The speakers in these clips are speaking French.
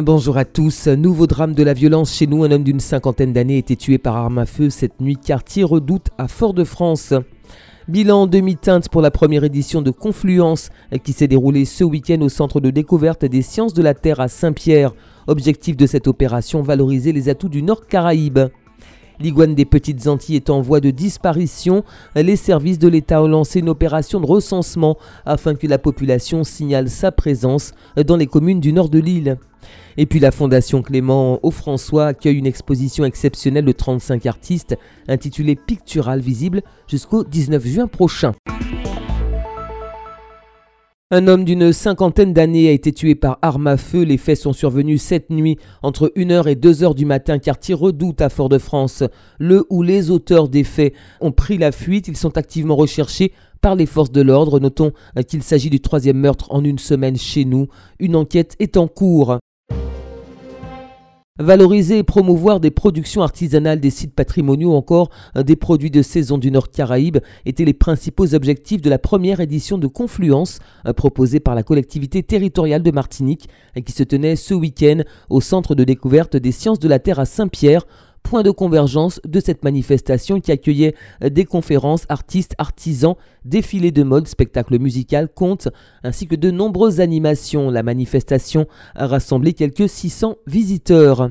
Bonjour à tous. Nouveau drame de la violence chez nous. Un homme d'une cinquantaine d'années a été tué par arme à feu cette nuit quartier Redoute à Fort-de-France. Bilan demi-teinte pour la première édition de Confluence qui s'est déroulée ce week-end au centre de découverte des sciences de la Terre à Saint-Pierre. Objectif de cette opération, valoriser les atouts du Nord Caraïbe. L'iguane des Petites Antilles est en voie de disparition. Les services de l'État ont lancé une opération de recensement afin que la population signale sa présence dans les communes du nord de l'île. Et puis la Fondation Clément François accueille une exposition exceptionnelle de 35 artistes intitulée Pictural visible jusqu'au 19 juin prochain. Un homme d'une cinquantaine d'années a été tué par arme à feu. Les faits sont survenus cette nuit entre 1h et 2h du matin, quartier Redoute à Fort-de-France. Le ou les auteurs des faits ont pris la fuite. Ils sont activement recherchés par les forces de l'ordre. Notons qu'il s'agit du troisième meurtre en une semaine chez nous. Une enquête est en cours. Valoriser et promouvoir des productions artisanales des sites patrimoniaux, encore des produits de saison du Nord Caraïbe, étaient les principaux objectifs de la première édition de Confluence euh, proposée par la collectivité territoriale de Martinique qui se tenait ce week-end au centre de découverte des sciences de la Terre à Saint-Pierre point de convergence de cette manifestation qui accueillait euh, des conférences, artistes, artisans, défilés de mode, spectacles musicaux, contes, ainsi que de nombreuses animations. La manifestation a rassemblé quelques 600 visiteurs.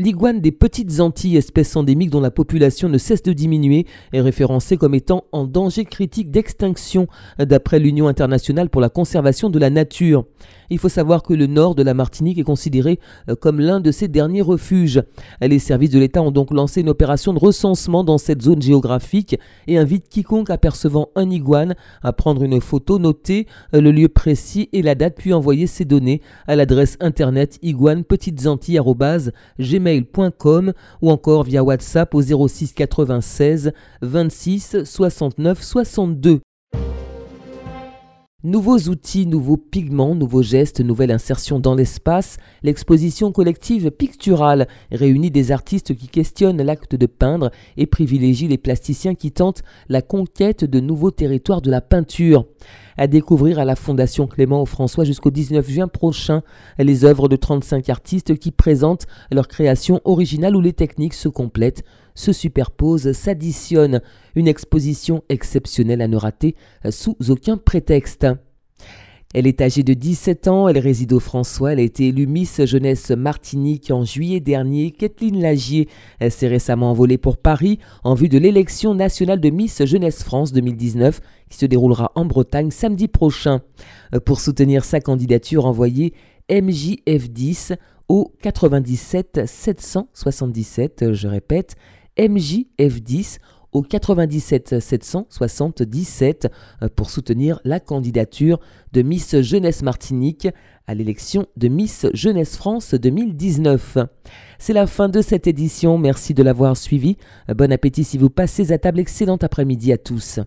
L'iguane des petites Antilles, espèce endémique dont la population ne cesse de diminuer, est référencée comme étant en danger critique d'extinction d'après l'Union internationale pour la conservation de la nature. Il faut savoir que le nord de la Martinique est considéré euh, comme l'un de ses derniers refuges. Les services de l'État ont donc lancé une opération de recensement dans cette zone géographique et invitent quiconque apercevant un iguane à prendre une photo, noter euh, le lieu précis et la date, puis envoyer ses données à l'adresse internet iguanepetitesantilles.gmail mail.com ou encore via WhatsApp au 06 96 26 69 62. Nouveaux outils, nouveaux pigments, nouveaux gestes, nouvelle insertion dans l'espace, l'exposition collective picturale réunit des artistes qui questionnent l'acte de peindre et privilégient les plasticiens qui tentent la conquête de nouveaux territoires de la peinture. À découvrir à la Fondation Clément François jusqu'au 19 juin prochain les œuvres de 35 artistes qui présentent leurs créations originales où les techniques se complètent se superposent, s'additionnent. Une exposition exceptionnelle à ne rater euh, sous aucun prétexte. Elle est âgée de 17 ans, elle réside au François, elle a été élue Miss Jeunesse Martinique en juillet dernier. Kathleen Lagier s'est récemment envolée pour Paris en vue de l'élection nationale de Miss Jeunesse France 2019 qui se déroulera en Bretagne samedi prochain. Euh, pour soutenir sa candidature, envoyez MJF10 au 97 777, je répète, MJF10 au 97 777 euh, pour soutenir la candidature de Miss Jeunesse Martinique à l'élection de Miss Jeunesse France 2019. C'est la fin de cette édition, merci de l'avoir suivi. Bon appétit si vous passez à table, excellent après-midi à tous.